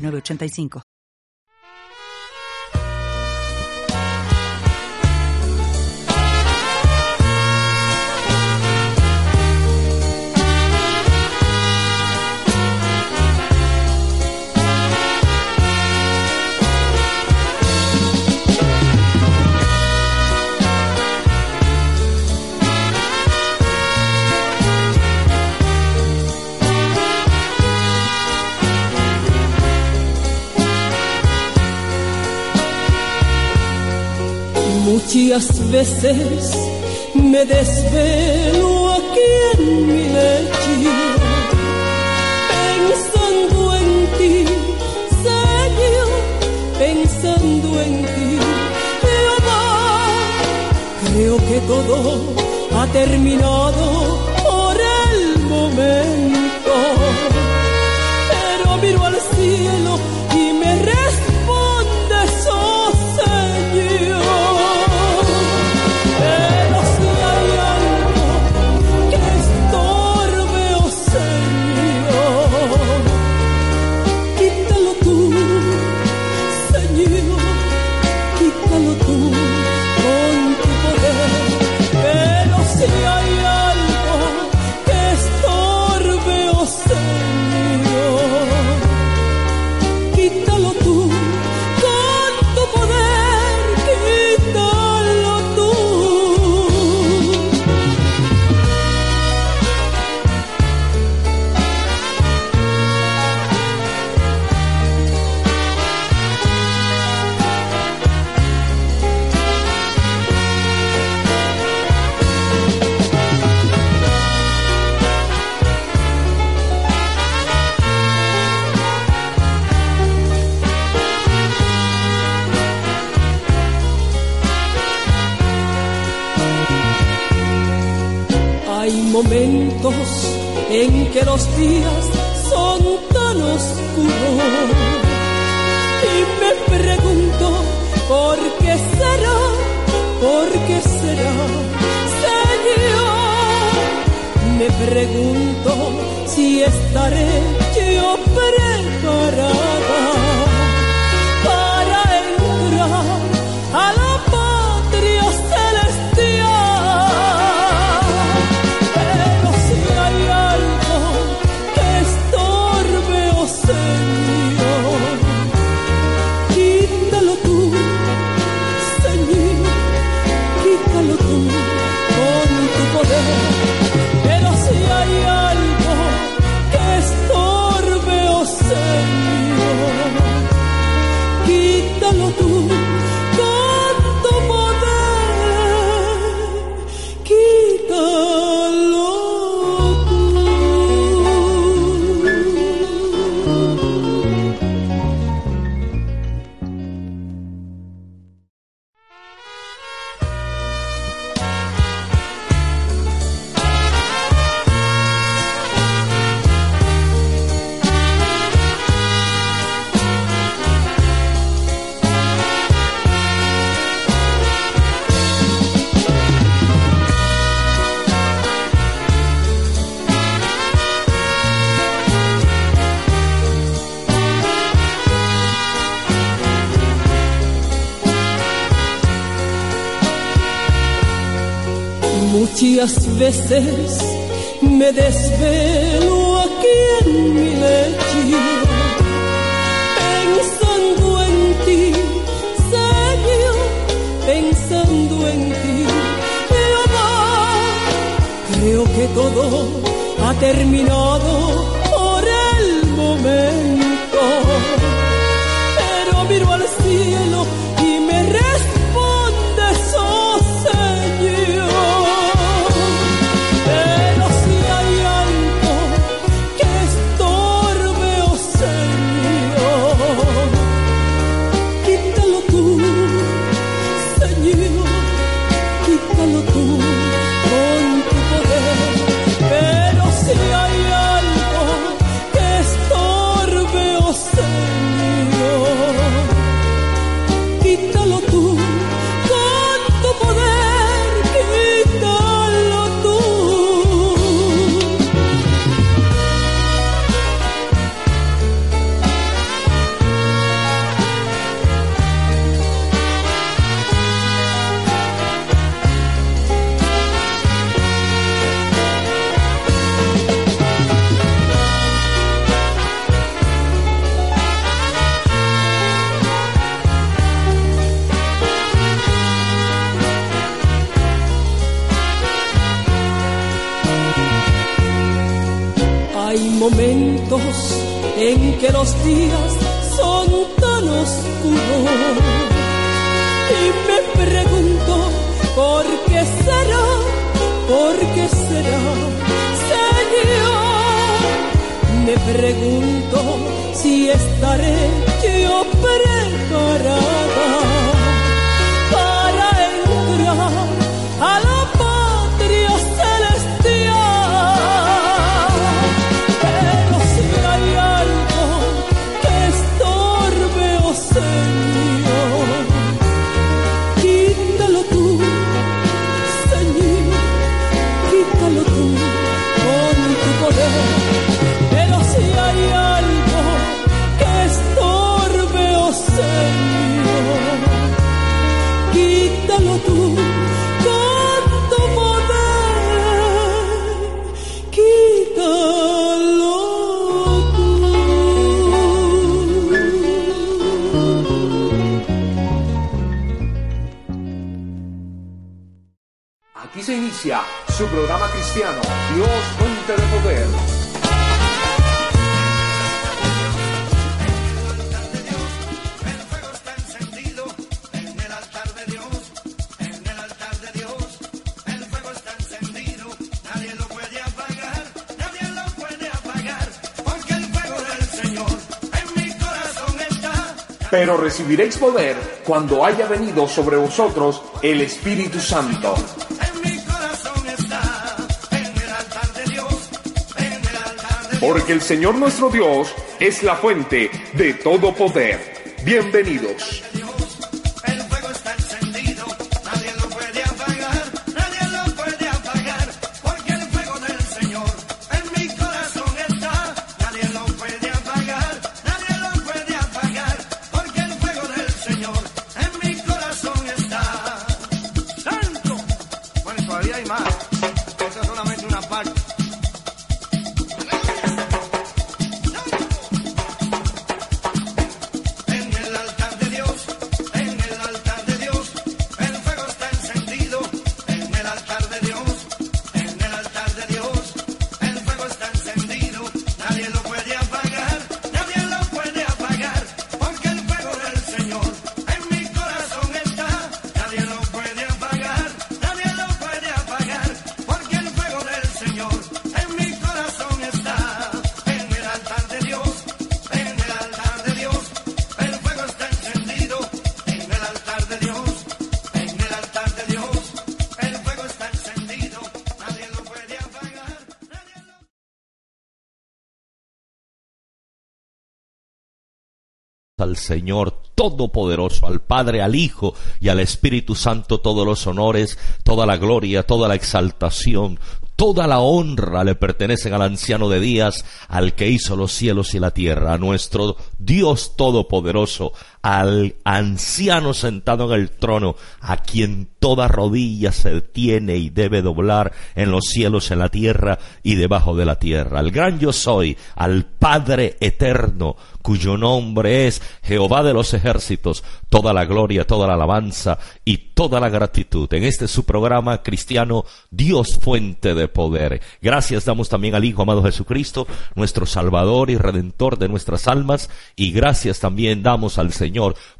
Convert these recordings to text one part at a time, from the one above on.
906985. Muchas veces me desvelo aquí en mi lecho, pensando en ti, Señor, pensando en ti, Jehová. Creo que todo ha terminado por el momento, son tan oscuros. Y me pregunto por qué será, por qué será, Señor. Me pregunto si estaré yo preparada veces me desvelo aquí en mi lecho, pensando en ti, Señor, pensando en ti. Creo que todo ha terminado fuego del Señor en mi corazón está. Pero recibiréis poder cuando haya venido sobre vosotros el Espíritu Santo. Porque el Señor nuestro Dios es la fuente de todo poder. Bienvenidos. Al Señor Todopoderoso, al Padre, al Hijo y al Espíritu Santo todos los honores, toda la gloria, toda la exaltación, toda la honra le pertenecen al anciano de días, al que hizo los cielos y la tierra, a nuestro Dios Todopoderoso, al anciano sentado en el trono, a quien toda rodilla se tiene y debe doblar en los cielos, en la tierra y debajo de la tierra, al gran yo soy, al Padre eterno, cuyo nombre es Jehová de los ejércitos, toda la gloria, toda la alabanza y toda la gratitud. En este su programa cristiano, Dios fuente de poder. Gracias damos también al Hijo amado Jesucristo, nuestro Salvador y Redentor de nuestras almas, y gracias también damos al Señor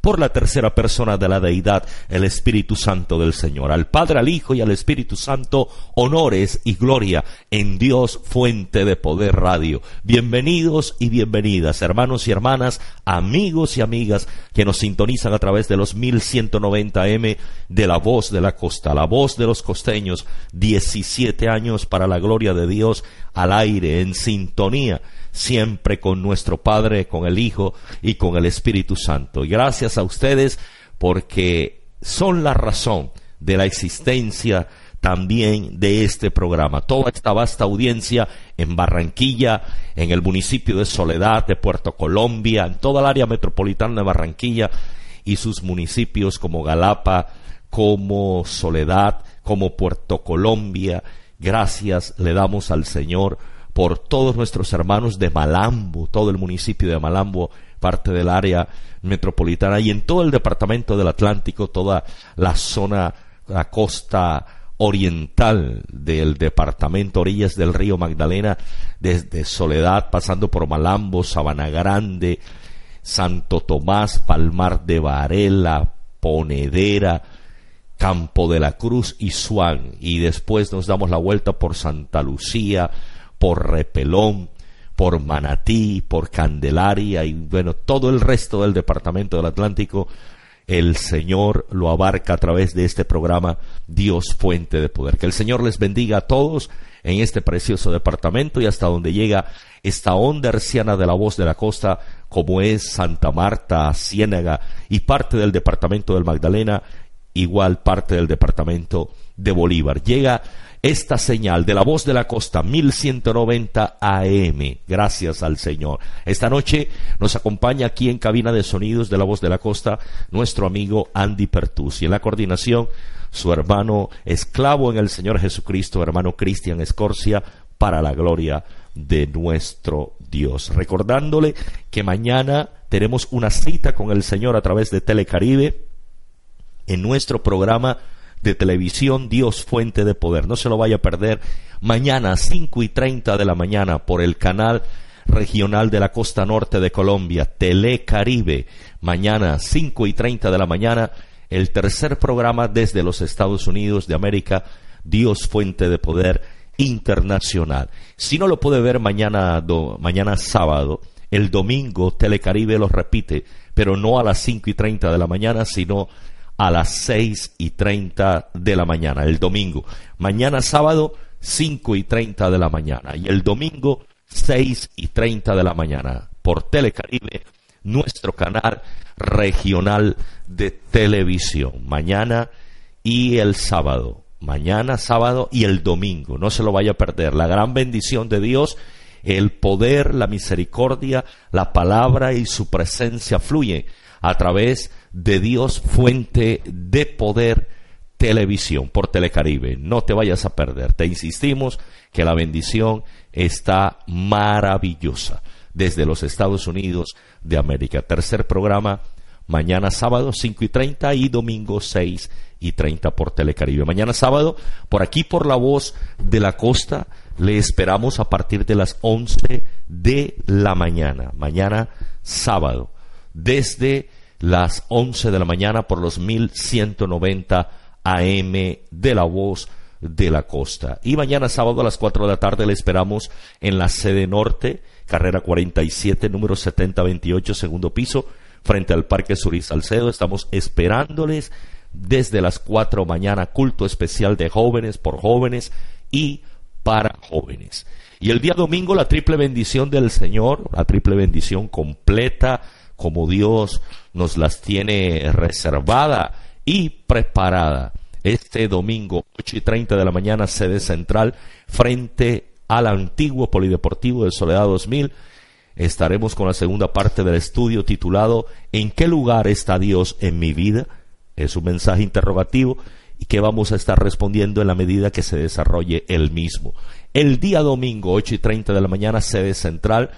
por la tercera persona de la deidad, el Espíritu Santo del Señor. Al Padre, al Hijo y al Espíritu Santo, honores y gloria en Dios fuente de poder radio. Bienvenidos y bienvenidas, hermanos y hermanas, amigos y amigas que nos sintonizan a través de los 1190M de la voz de la costa, la voz de los costeños, 17 años para la gloria de Dios al aire, en sintonía, siempre con nuestro Padre, con el Hijo y con el Espíritu Santo. Y gracias a ustedes porque son la razón de la existencia también de este programa. Toda esta vasta audiencia en Barranquilla, en el municipio de Soledad, de Puerto Colombia, en toda el área metropolitana de Barranquilla y sus municipios como Galapa, como Soledad, como Puerto Colombia. Gracias le damos al Señor por todos nuestros hermanos de Malambo, todo el municipio de Malambo, parte del área metropolitana y en todo el departamento del Atlántico, toda la zona, la costa oriental del departamento Orillas del Río Magdalena, desde Soledad, pasando por Malambo, Sabana Grande, Santo Tomás, Palmar de Varela, Ponedera, Campo de la Cruz y Suán. Y después nos damos la vuelta por Santa Lucía, por Repelón, por Manatí, por Candelaria y bueno, todo el resto del departamento del Atlántico el Señor lo abarca a través de este programa Dios Fuente de Poder. Que el Señor les bendiga a todos en este precioso departamento y hasta donde llega esta onda herciana de la voz de la costa, como es Santa Marta, Ciénaga y parte del departamento del Magdalena, igual parte del departamento de Bolívar. Llega esta señal de la voz de la costa 1190 AM. Gracias al Señor. Esta noche nos acompaña aquí en cabina de sonidos de la voz de la costa nuestro amigo Andy Pertus y en la coordinación su hermano esclavo en el Señor Jesucristo, hermano Cristian Escorcia, para la gloria de nuestro Dios. Recordándole que mañana tenemos una cita con el Señor a través de Telecaribe en nuestro programa de televisión Dios Fuente de Poder. No se lo vaya a perder mañana a 5 y 30 de la mañana por el canal regional de la costa norte de Colombia, Telecaribe. Mañana 5 y 30 de la mañana, el tercer programa desde los Estados Unidos de América, Dios Fuente de Poder Internacional. Si no lo puede ver mañana, mañana sábado, el domingo Telecaribe lo repite, pero no a las 5 y 30 de la mañana, sino a las seis y treinta de la mañana, el domingo. Mañana sábado, cinco y treinta de la mañana. Y el domingo, seis y treinta de la mañana. Por Telecaribe, nuestro canal regional de televisión. Mañana y el sábado. Mañana, sábado y el domingo. No se lo vaya a perder. La gran bendición de Dios el poder, la misericordia, la palabra y su presencia fluye a través de Dios Fuente de Poder Televisión por Telecaribe. No te vayas a perder. Te insistimos que la bendición está maravillosa desde los Estados Unidos de América. Tercer programa, mañana sábado 5 y 30 y domingo 6 y 30 por Telecaribe. Mañana sábado, por aquí por la voz de la costa, le esperamos a partir de las 11 de la mañana. Mañana sábado, desde las 11 de la mañana por los 1190 AM de la voz de la costa. Y mañana sábado a las 4 de la tarde le esperamos en la sede norte, carrera 47, número 7028, segundo piso, frente al Parque Surí Salcedo. Estamos esperándoles desde las 4 mañana, culto especial de jóvenes por jóvenes y para jóvenes. Y el día domingo la triple bendición del Señor, la triple bendición completa como Dios nos las tiene reservada y preparada. Este domingo, 8 y 30 de la mañana, sede central, frente al antiguo Polideportivo de Soledad 2000, estaremos con la segunda parte del estudio titulado ¿En qué lugar está Dios en mi vida? Es un mensaje interrogativo y que vamos a estar respondiendo en la medida que se desarrolle el mismo. El día domingo, 8 y 30 de la mañana, sede central,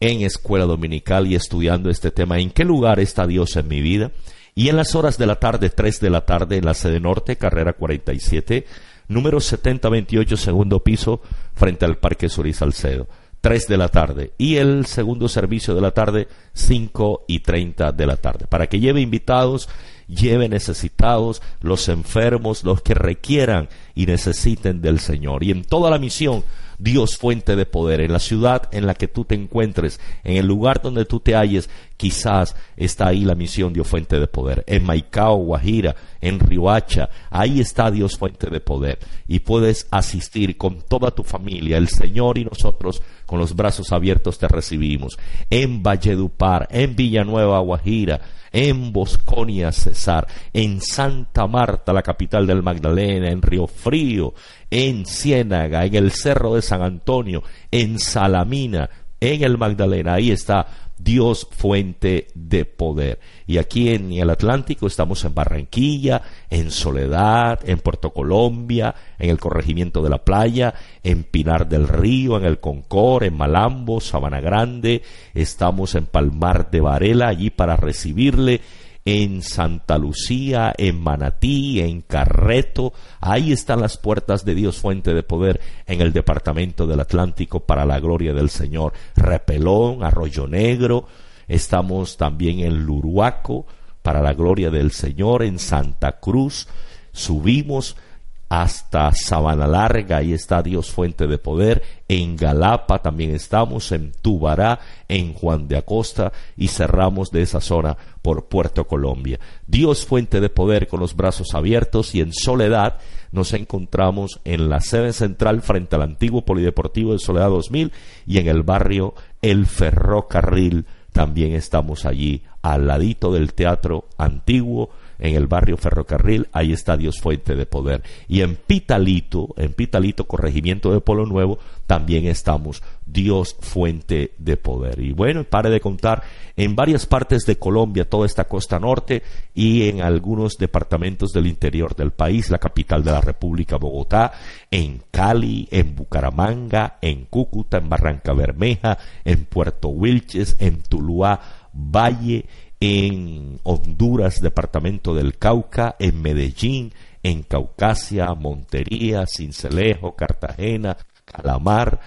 en escuela dominical y estudiando este tema, ¿en qué lugar está Dios en mi vida? Y en las horas de la tarde, 3 de la tarde, en la sede norte, carrera 47, número 7028, segundo piso, frente al Parque Surí Salcedo. 3 de la tarde y el segundo servicio de la tarde 5 y 30 de la tarde para que lleve invitados lleve necesitados los enfermos los que requieran y necesiten del Señor y en toda la misión Dios fuente de poder. En la ciudad en la que tú te encuentres, en el lugar donde tú te halles, quizás está ahí la misión Dios fuente de poder. En Maicao, Guajira, en Riohacha, ahí está Dios fuente de poder. Y puedes asistir con toda tu familia. El Señor y nosotros con los brazos abiertos te recibimos. En Valledupar, en Villanueva, Guajira, en Bosconia, Cesar, en Santa Marta, la capital del Magdalena, en Río Frío, en Ciénaga, en el Cerro de San Antonio, en Salamina, en el Magdalena. Ahí está Dios fuente de poder. Y aquí en el Atlántico estamos en Barranquilla, en Soledad, en Puerto Colombia, en el corregimiento de la playa, en Pinar del Río, en el Concor, en Malambo, Sabana Grande, estamos en Palmar de Varela, allí para recibirle en Santa Lucía, en Manatí, en Carreto. Ahí están las puertas de Dios Fuente de Poder en el departamento del Atlántico para la gloria del Señor. Repelón, Arroyo Negro. Estamos también en Luruaco para la gloria del Señor, en Santa Cruz. Subimos hasta Sabana Larga, ahí está Dios Fuente de Poder, en Galapa también estamos, en Tubará, en Juan de Acosta y cerramos de esa zona por Puerto Colombia. Dios Fuente de Poder con los brazos abiertos y en Soledad nos encontramos en la sede central frente al antiguo Polideportivo de Soledad 2000 y en el barrio El Ferrocarril también estamos allí al ladito del Teatro Antiguo en el barrio Ferrocarril, ahí está Dios Fuente de Poder. Y en Pitalito, en Pitalito, corregimiento de Polo Nuevo, también estamos Dios Fuente de Poder. Y bueno, pare de contar, en varias partes de Colombia, toda esta costa norte y en algunos departamentos del interior del país, la capital de la República, Bogotá, en Cali, en Bucaramanga, en Cúcuta, en Barranca Bermeja, en Puerto Wilches, en Tuluá, Valle, en Honduras, departamento del Cauca, en Medellín, en Caucasia, Montería, Cincelejo, Cartagena, Calamar,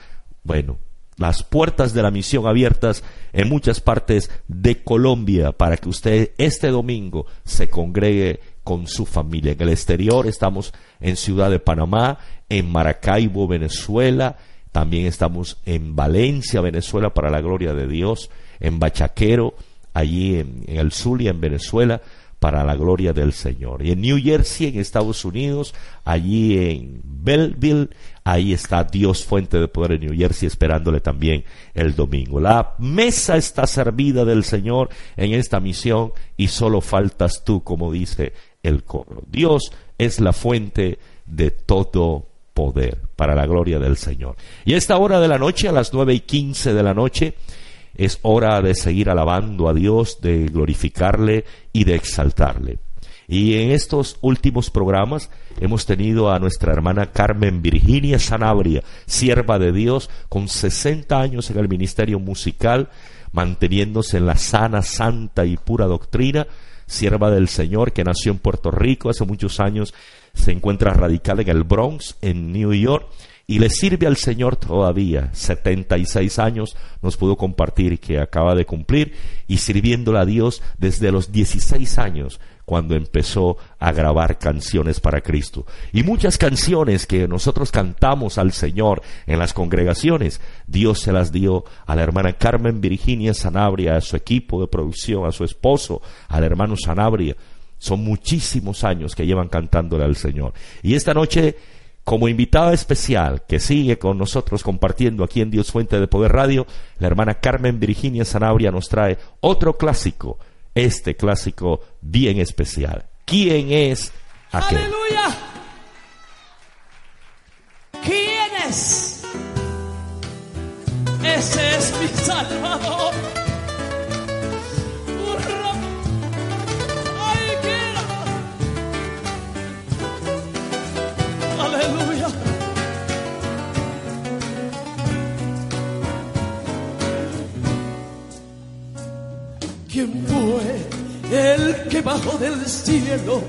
bueno, las puertas de la misión abiertas en muchas partes de Colombia para que usted este domingo se congregue con su familia. En el exterior estamos en Ciudad de Panamá, en Maracaibo, Venezuela, también estamos en Valencia, Venezuela, para la gloria de Dios, en Bachaquero, allí en, el Zulia, en Venezuela, para la gloria del Señor. Y en New Jersey, en Estados Unidos, allí en Belleville, ahí está Dios Fuente de Poder en New Jersey esperándole también el domingo. La mesa está servida del Señor en esta misión y solo faltas tú, como dice el coro. Dios es la fuente de todo poder para la gloria del Señor. Y a esta hora de la noche, a las nueve y quince de la noche, es hora de seguir alabando a Dios, de glorificarle y de exaltarle. Y en estos últimos programas hemos tenido a nuestra hermana Carmen Virginia Sanabria, sierva de Dios, con 60 años en el ministerio musical, manteniéndose en la sana, santa y pura doctrina, sierva del Señor que nació en Puerto Rico hace muchos años, se encuentra radical en el Bronx, en New York, y le sirve al Señor todavía. 76 años nos pudo compartir que acaba de cumplir y sirviéndole a Dios desde los 16 años cuando empezó a grabar canciones para Cristo. Y muchas canciones que nosotros cantamos al Señor en las congregaciones, Dios se las dio a la hermana Carmen Virginia Sanabria, a su equipo de producción, a su esposo, al hermano Sanabria. Son muchísimos años que llevan cantándole al Señor. Y esta noche como invitada especial que sigue con nosotros compartiendo aquí en Dios Fuente de Poder Radio, la hermana Carmen Virginia Zanabria nos trae otro clásico, este clásico bien especial. ¿Quién es aquel? Aleluya. ¿Quién es? Ese es mi Salvador. Aleluya. ¿Quién fue el que bajó del cielo?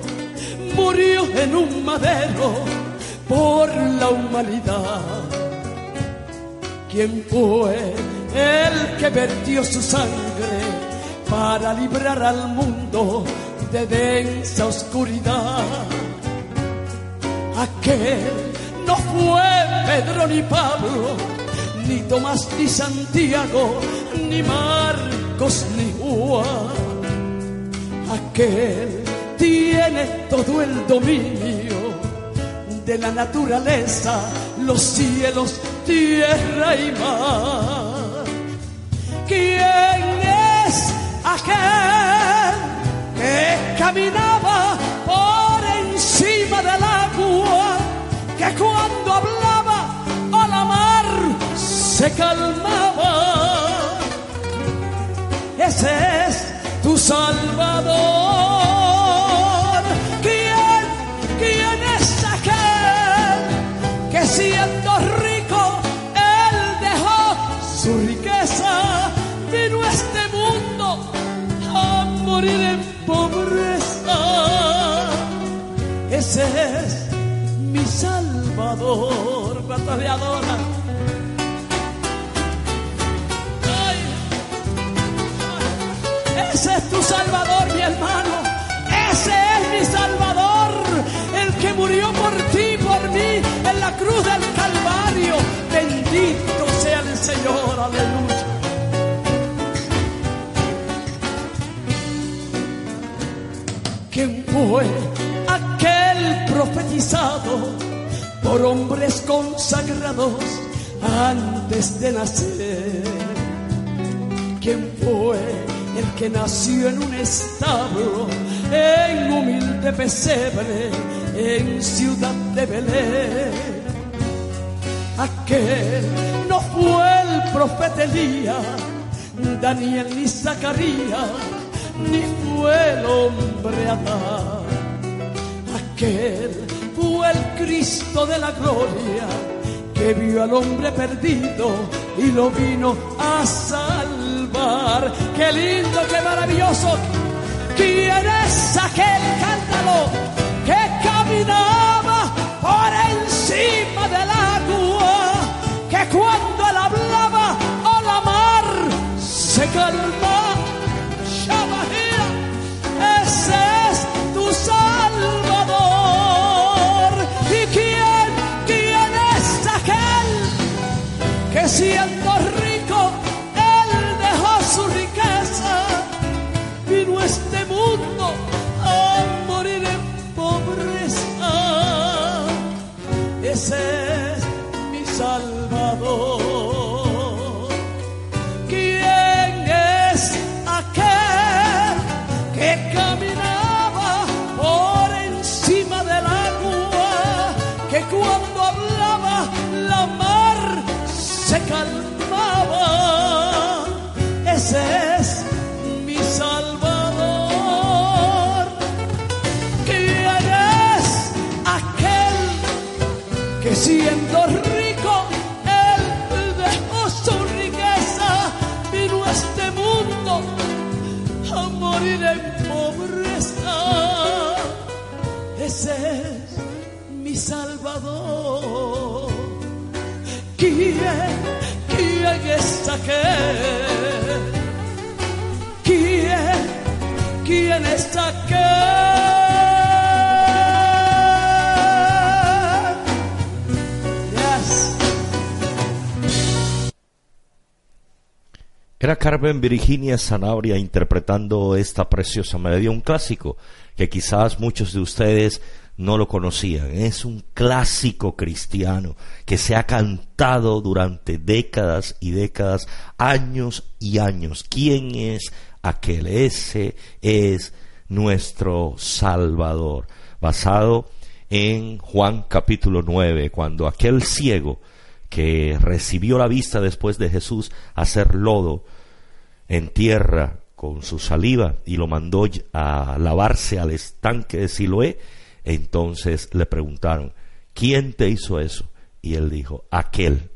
Murió en un madero por la humanidad. ¿Quién fue el que vertió su sangre para librar al mundo de densa oscuridad? Aquel no fue Pedro ni Pablo, ni Tomás ni Santiago, ni Marcos ni Juan. Aquel tiene todo el dominio de la naturaleza, los cielos, tierra y mar. Salvador. ¿Quién, quién es aquel que siendo rico él dejó su riqueza? Vino a este mundo a morir en pobreza. Ese es mi Salvador, batalladora. Fue aquel profetizado por hombres consagrados antes de nacer? ¿Quién fue el que nació en un establo, en humilde pesebre, en ciudad de Belén? Aquel no fue el profeta Elías, Daniel ni Zacarías, ni fue el hombre Adán. Aquel fue el Cristo de la gloria que vio al hombre perdido y lo vino a salvar. Qué lindo, qué maravilloso. ¿Quién es aquel cántalo que caminaba que siendo ¿Quién. Era Carmen Virginia Zanabria interpretando esta preciosa melodía, un clásico que quizás muchos de ustedes no lo conocían. Es un clásico cristiano que se ha cantado durante décadas y décadas, años y años. ¿Quién es aquel? Ese es nuestro Salvador, basado en Juan capítulo 9, cuando aquel ciego que recibió la vista después de Jesús hacer lodo en tierra con su saliva y lo mandó a lavarse al estanque de Siloé, entonces le preguntaron, ¿quién te hizo eso? Y él dijo, aquel.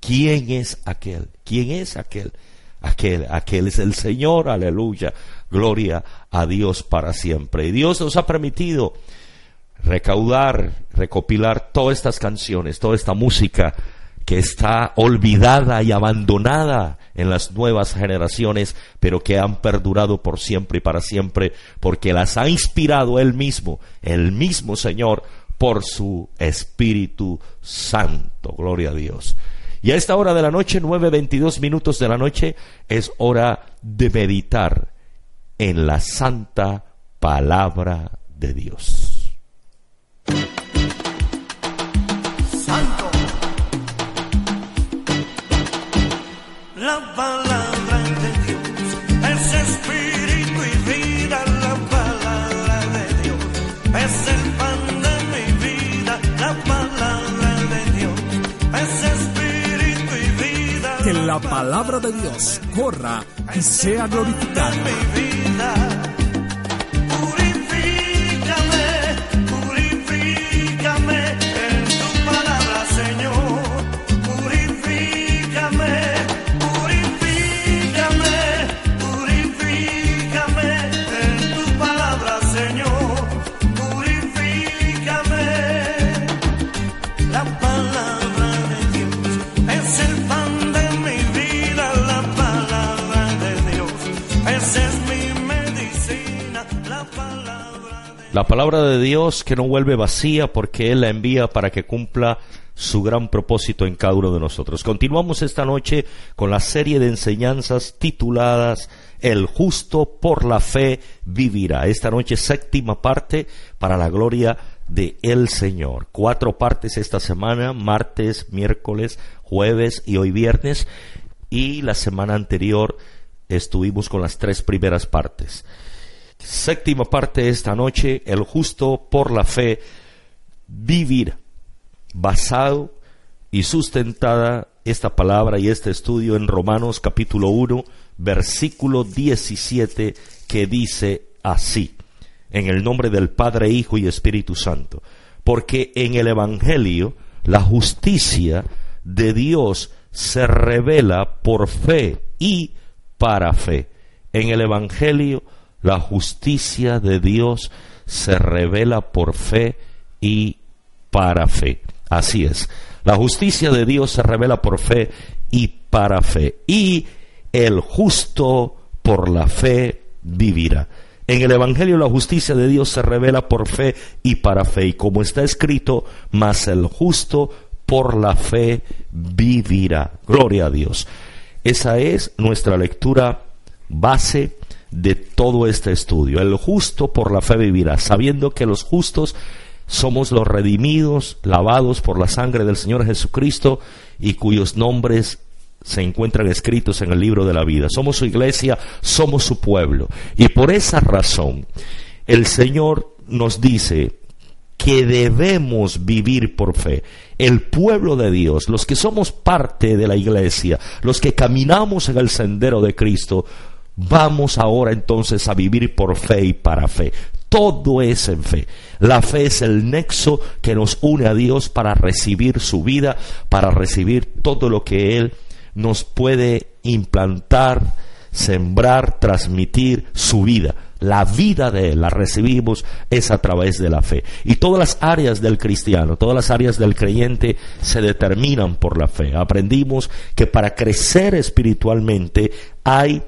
¿Quién es aquel? ¿Quién es aquel? Aquel, aquel es el Señor, aleluya, gloria a Dios para siempre. Y Dios nos ha permitido recaudar, recopilar todas estas canciones, toda esta música que está olvidada y abandonada en las nuevas generaciones, pero que han perdurado por siempre y para siempre, porque las ha inspirado Él mismo, el mismo Señor, por su Espíritu Santo. Gloria a Dios. Y a esta hora de la noche, nueve veintidós minutos de la noche, es hora de meditar en la santa palabra de Dios. Palabra de Dios es espíritu y vida. La palabra de Dios es el pan de mi vida. La palabra de Dios es espíritu y vida. Que la palabra de Dios corra y sea glorificada. De Dios que no vuelve vacía porque Él la envía para que cumpla su gran propósito en cada uno de nosotros. Continuamos esta noche con la serie de enseñanzas tituladas El justo por la fe vivirá. Esta noche séptima parte para la gloria de el Señor. Cuatro partes esta semana, martes, miércoles, jueves y hoy viernes. Y la semana anterior estuvimos con las tres primeras partes. Séptima parte esta noche, el justo por la fe vivir, basado y sustentada esta palabra y este estudio en Romanos capítulo 1, versículo 17, que dice así, en el nombre del Padre, Hijo y Espíritu Santo, porque en el Evangelio la justicia de Dios se revela por fe y para fe. En el Evangelio la justicia de Dios se revela por fe y para fe. Así es. La justicia de Dios se revela por fe y para fe. Y el justo por la fe vivirá. En el Evangelio la justicia de Dios se revela por fe y para fe. Y como está escrito, mas el justo por la fe vivirá. Gloria a Dios. Esa es nuestra lectura base de todo este estudio. El justo por la fe vivirá, sabiendo que los justos somos los redimidos, lavados por la sangre del Señor Jesucristo y cuyos nombres se encuentran escritos en el libro de la vida. Somos su iglesia, somos su pueblo. Y por esa razón, el Señor nos dice que debemos vivir por fe. El pueblo de Dios, los que somos parte de la iglesia, los que caminamos en el sendero de Cristo, vamos ahora entonces a vivir por fe y para fe. Todo es en fe. La fe es el nexo que nos une a Dios para recibir su vida, para recibir todo lo que Él nos puede implantar, sembrar, transmitir su vida. La vida de Él la recibimos es a través de la fe. Y todas las áreas del cristiano, todas las áreas del creyente se determinan por la fe. Aprendimos que para crecer espiritualmente hay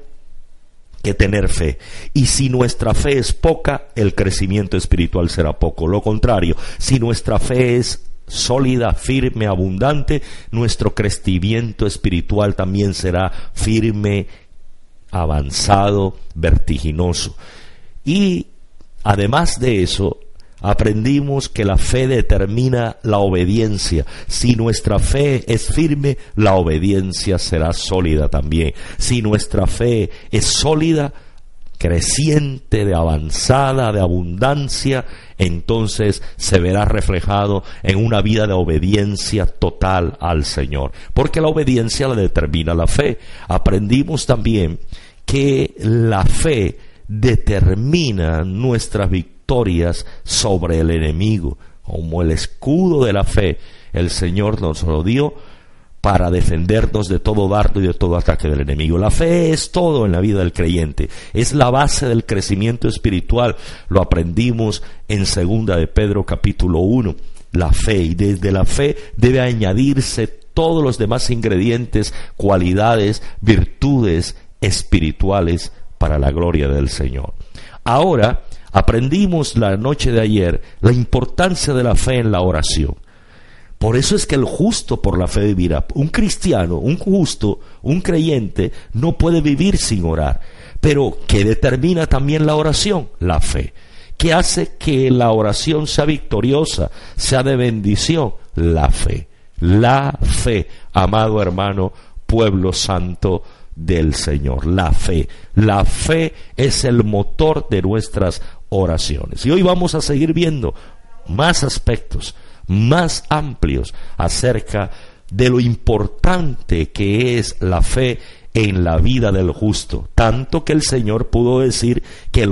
que tener fe. Y si nuestra fe es poca, el crecimiento espiritual será poco. Lo contrario, si nuestra fe es sólida, firme, abundante, nuestro crecimiento espiritual también será firme, avanzado, vertiginoso. Y además de eso, aprendimos que la fe determina la obediencia. Si nuestra fe es firme, la obediencia será sólida también. Si nuestra fe es sólida, creciente, de avanzada, de abundancia, entonces se verá reflejado en una vida de obediencia total al Señor. Porque la obediencia la determina la fe. Aprendimos también que la fe determina nuestras victorias sobre el enemigo. Como el escudo de la fe, el Señor nos lo dio para defendernos de todo dardo y de todo ataque del enemigo. La fe es todo en la vida del creyente, es la base del crecimiento espiritual. Lo aprendimos en segunda de Pedro capítulo 1, la fe y desde la fe debe añadirse todos los demás ingredientes, cualidades, virtudes espirituales para la gloria del Señor. Ahora aprendimos la noche de ayer la importancia de la fe en la oración. Por eso es que el justo por la fe vivirá. Un cristiano, un justo, un creyente, no puede vivir sin orar. Pero, ¿qué determina también la oración? La fe. ¿Qué hace que la oración sea victoriosa, sea de bendición? La fe. La fe, amado hermano, pueblo santo del Señor. La fe. La fe es el motor de nuestras oraciones. Y hoy vamos a seguir viendo más aspectos más amplios acerca de lo importante que es la fe en la vida del justo, tanto que el Señor pudo decir que el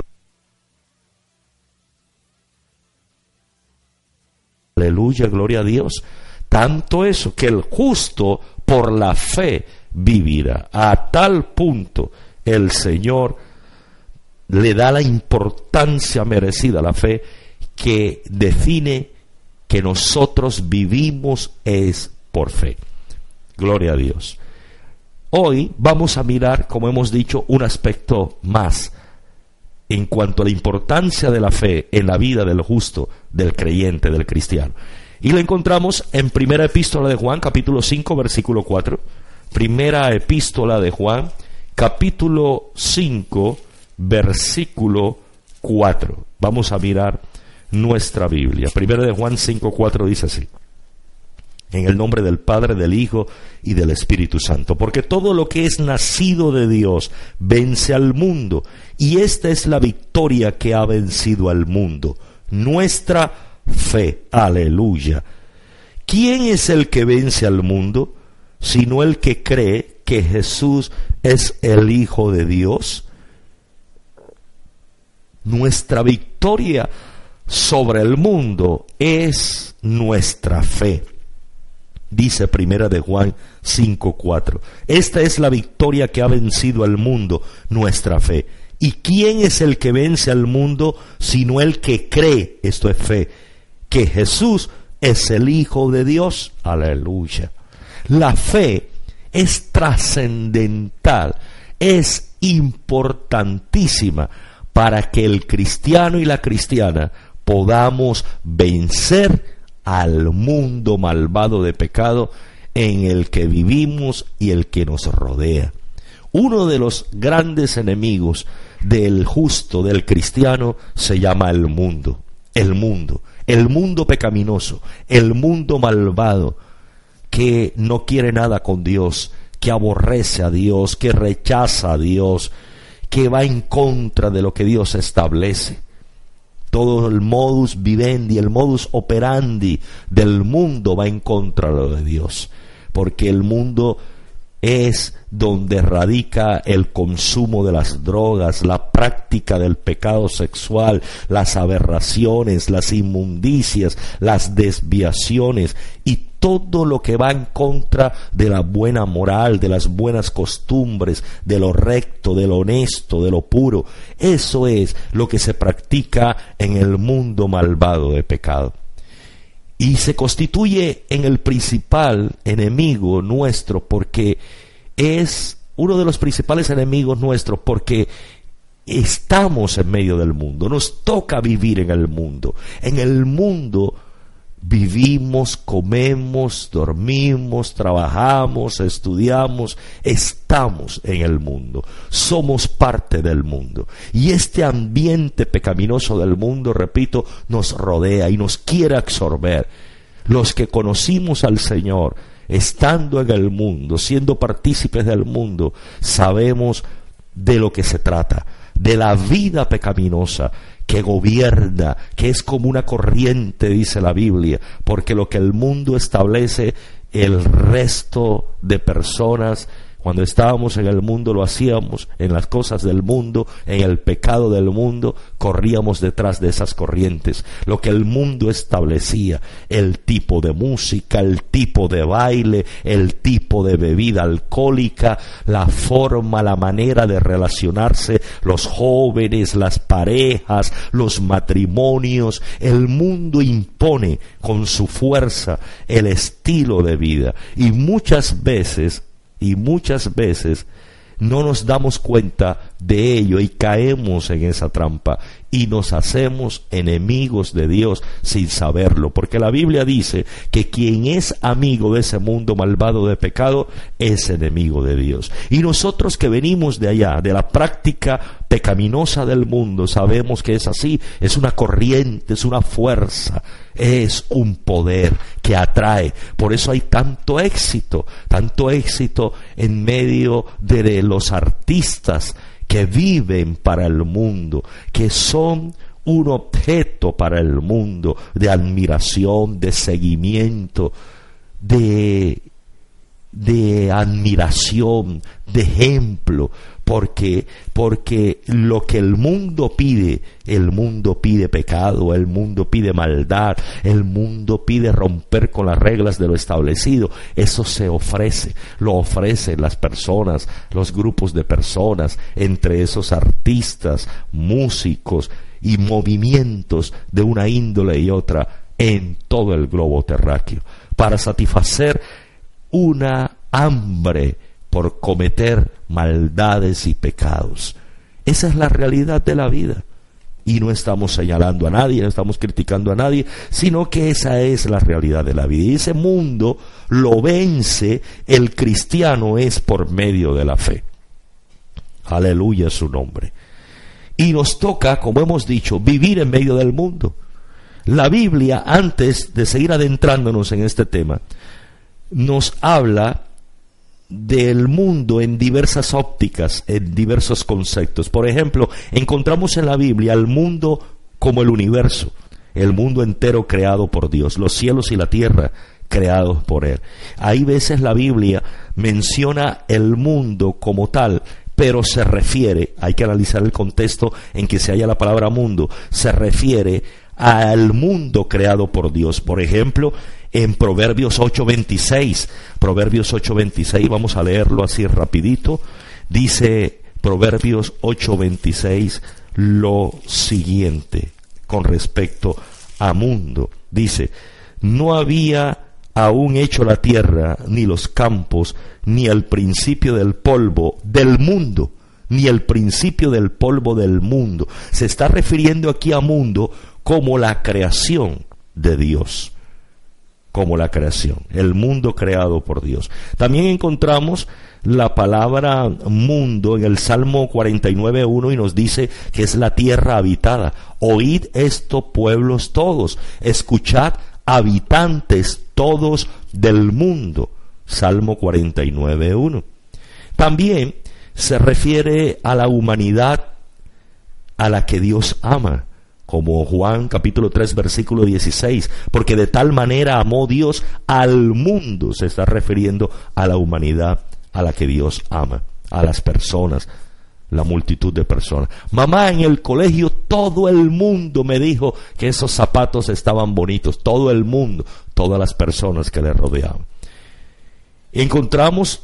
Aleluya, gloria a Dios. Tanto eso, que el justo por la fe vivirá. A tal punto el Señor le da la importancia merecida a la fe que define que nosotros vivimos es por fe. Gloria a Dios. Hoy vamos a mirar, como hemos dicho, un aspecto más en cuanto a la importancia de la fe en la vida del justo, del creyente, del cristiano. Y lo encontramos en Primera Epístola de Juan, capítulo 5, versículo 4. Primera Epístola de Juan, capítulo 5, versículo 4. Vamos a mirar nuestra Biblia. Primera de Juan 5, 4 dice así. En el nombre del Padre, del Hijo y del Espíritu Santo. Porque todo lo que es nacido de Dios vence al mundo. Y esta es la victoria que ha vencido al mundo. Nuestra fe. Aleluya. ¿Quién es el que vence al mundo? Sino el que cree que Jesús es el Hijo de Dios. Nuestra victoria sobre el mundo es nuestra fe. Dice Primera de Juan 5:4. Esta es la victoria que ha vencido al mundo, nuestra fe. ¿Y quién es el que vence al mundo sino el que cree, esto es fe, que Jesús es el Hijo de Dios? Aleluya. La fe es trascendental, es importantísima para que el cristiano y la cristiana podamos vencer al mundo malvado de pecado en el que vivimos y el que nos rodea. Uno de los grandes enemigos del justo, del cristiano, se llama el mundo. El mundo, el mundo pecaminoso, el mundo malvado, que no quiere nada con Dios, que aborrece a Dios, que rechaza a Dios, que va en contra de lo que Dios establece. Todo el modus vivendi, el modus operandi del mundo va en contra de lo de Dios, porque el mundo es donde radica el consumo de las drogas, la práctica del pecado sexual, las aberraciones, las inmundicias, las desviaciones y todo lo que va en contra de la buena moral, de las buenas costumbres, de lo recto, de lo honesto, de lo puro. Eso es lo que se practica en el mundo malvado de pecado y se constituye en el principal enemigo nuestro porque es uno de los principales enemigos nuestros porque estamos en medio del mundo, nos toca vivir en el mundo. En el mundo vivimos, comemos, dormimos, trabajamos, estudiamos, estamos en el mundo, somos parte del mundo. Y este ambiente pecaminoso del mundo, repito, nos rodea y nos quiere absorber. Los que conocimos al Señor, estando en el mundo, siendo partícipes del mundo, sabemos de lo que se trata, de la vida pecaminosa que gobierna, que es como una corriente, dice la Biblia, porque lo que el mundo establece, el resto de personas cuando estábamos en el mundo lo hacíamos, en las cosas del mundo, en el pecado del mundo, corríamos detrás de esas corrientes. Lo que el mundo establecía, el tipo de música, el tipo de baile, el tipo de bebida alcohólica, la forma, la manera de relacionarse, los jóvenes, las parejas, los matrimonios, el mundo impone con su fuerza el estilo de vida. Y muchas veces y muchas veces no nos damos cuenta de ello y caemos en esa trampa y nos hacemos enemigos de Dios sin saberlo, porque la Biblia dice que quien es amigo de ese mundo malvado de pecado es enemigo de Dios. Y nosotros que venimos de allá, de la práctica pecaminosa del mundo, sabemos que es así, es una corriente, es una fuerza, es un poder que atrae. Por eso hay tanto éxito, tanto éxito en medio de los artistas que viven para el mundo, que son un objeto para el mundo de admiración, de seguimiento, de, de admiración, de ejemplo, porque porque lo que el mundo pide, el mundo pide pecado, el mundo pide maldad, el mundo pide romper con las reglas de lo establecido, eso se ofrece, lo ofrecen las personas, los grupos de personas, entre esos artistas, músicos y movimientos de una índole y otra en todo el globo terráqueo, para satisfacer una hambre por cometer maldades y pecados. Esa es la realidad de la vida. Y no estamos señalando a nadie, no estamos criticando a nadie, sino que esa es la realidad de la vida. Y ese mundo lo vence el cristiano es por medio de la fe. Aleluya su nombre. Y nos toca, como hemos dicho, vivir en medio del mundo. La Biblia, antes de seguir adentrándonos en este tema, nos habla del mundo en diversas ópticas, en diversos conceptos. Por ejemplo, encontramos en la Biblia el mundo como el universo, el mundo entero creado por Dios, los cielos y la tierra creados por Él. Hay veces la Biblia menciona el mundo como tal, pero se refiere, hay que analizar el contexto en que se halla la palabra mundo, se refiere al mundo creado por Dios. Por ejemplo, en Proverbios 8:26. Proverbios 8:26, vamos a leerlo así rapidito. Dice Proverbios 8:26 lo siguiente con respecto a mundo. Dice, no había aún hecho la tierra, ni los campos, ni el principio del polvo del mundo, ni el principio del polvo del mundo. Se está refiriendo aquí a mundo como la creación de Dios como la creación, el mundo creado por Dios. También encontramos la palabra mundo en el Salmo 49.1 y nos dice que es la tierra habitada. Oíd esto pueblos todos, escuchad habitantes todos del mundo. Salmo 49.1. También se refiere a la humanidad a la que Dios ama como Juan capítulo 3 versículo 16, porque de tal manera amó Dios al mundo, se está refiriendo a la humanidad a la que Dios ama, a las personas, la multitud de personas. Mamá, en el colegio todo el mundo me dijo que esos zapatos estaban bonitos, todo el mundo, todas las personas que le rodeaban. Encontramos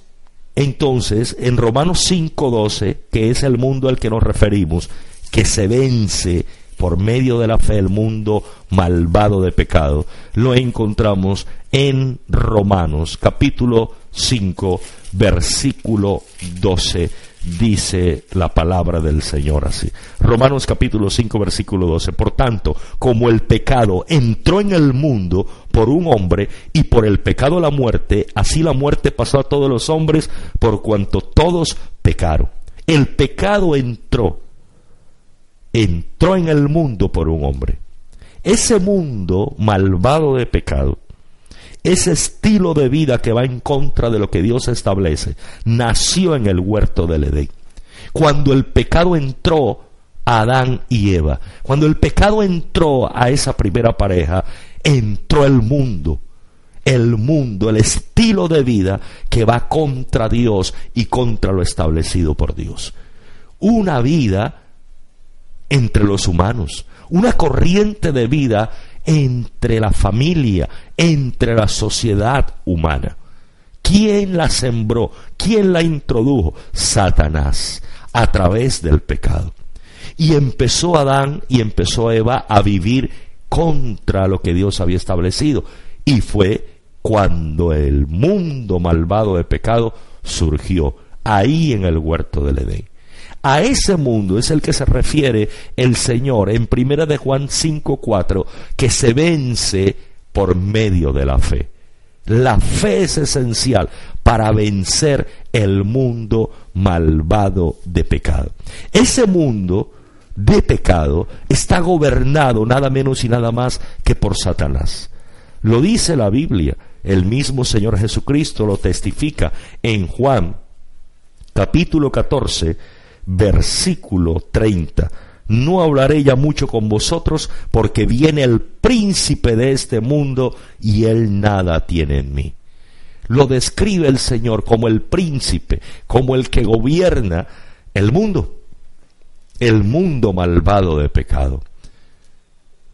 entonces en Romanos 5:12, que es el mundo al que nos referimos, que se vence por medio de la fe el mundo malvado de pecado, lo encontramos en Romanos capítulo 5 versículo 12 dice la palabra del Señor así. Romanos capítulo 5 versículo 12. Por tanto, como el pecado entró en el mundo por un hombre y por el pecado la muerte, así la muerte pasó a todos los hombres por cuanto todos pecaron. El pecado entró entró en el mundo por un hombre. Ese mundo malvado de pecado, ese estilo de vida que va en contra de lo que Dios establece, nació en el huerto del Edén. Cuando el pecado entró a Adán y Eva, cuando el pecado entró a esa primera pareja, entró el mundo el mundo, el estilo de vida que va contra Dios y contra lo establecido por Dios. Una vida entre los humanos, una corriente de vida entre la familia, entre la sociedad humana. ¿Quién la sembró? ¿Quién la introdujo? Satanás, a través del pecado. Y empezó Adán y empezó Eva a vivir contra lo que Dios había establecido. Y fue cuando el mundo malvado de pecado surgió ahí en el huerto del Edén. A ese mundo es el que se refiere el Señor en primera de Juan 5:4 que se vence por medio de la fe. La fe es esencial para vencer el mundo malvado de pecado. Ese mundo de pecado está gobernado nada menos y nada más que por Satanás. Lo dice la Biblia, el mismo Señor Jesucristo lo testifica en Juan capítulo 14 versículo 30. No hablaré ya mucho con vosotros porque viene el príncipe de este mundo y él nada tiene en mí. Lo describe el Señor como el príncipe, como el que gobierna el mundo, el mundo malvado de pecado.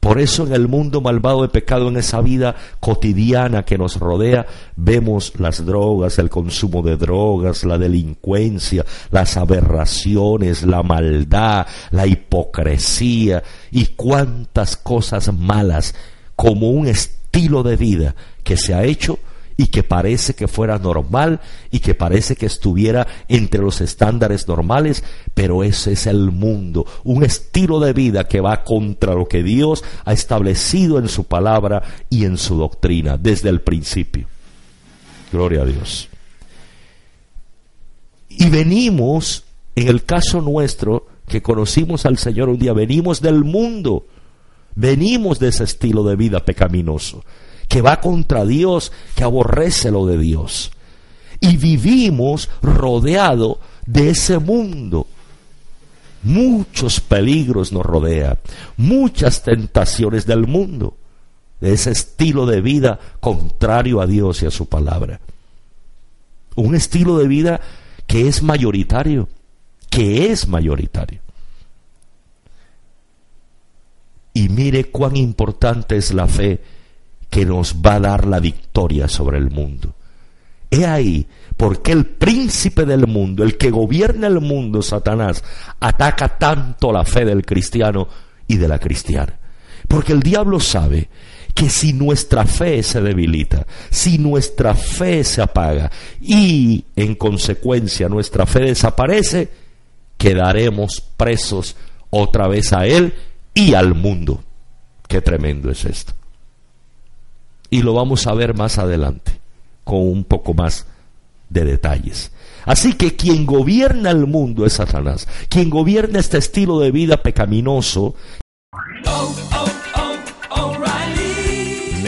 Por eso en el mundo malvado de pecado, en esa vida cotidiana que nos rodea, vemos las drogas, el consumo de drogas, la delincuencia, las aberraciones, la maldad, la hipocresía y cuántas cosas malas como un estilo de vida que se ha hecho y que parece que fuera normal y que parece que estuviera entre los estándares normales, pero ese es el mundo, un estilo de vida que va contra lo que Dios ha establecido en su palabra y en su doctrina desde el principio. Gloria a Dios. Y venimos, en el caso nuestro, que conocimos al Señor un día, venimos del mundo, venimos de ese estilo de vida pecaminoso que va contra Dios, que aborrece lo de Dios. Y vivimos rodeado de ese mundo. Muchos peligros nos rodean, muchas tentaciones del mundo, de ese estilo de vida contrario a Dios y a su palabra. Un estilo de vida que es mayoritario, que es mayoritario. Y mire cuán importante es la fe que nos va a dar la victoria sobre el mundo. He ahí porque el príncipe del mundo, el que gobierna el mundo, Satanás, ataca tanto la fe del cristiano y de la cristiana. Porque el diablo sabe que si nuestra fe se debilita, si nuestra fe se apaga y en consecuencia nuestra fe desaparece, quedaremos presos otra vez a él y al mundo. Qué tremendo es esto y lo vamos a ver más adelante con un poco más de detalles. Así que quien gobierna el mundo es Satanás. Quien gobierna este estilo de vida pecaminoso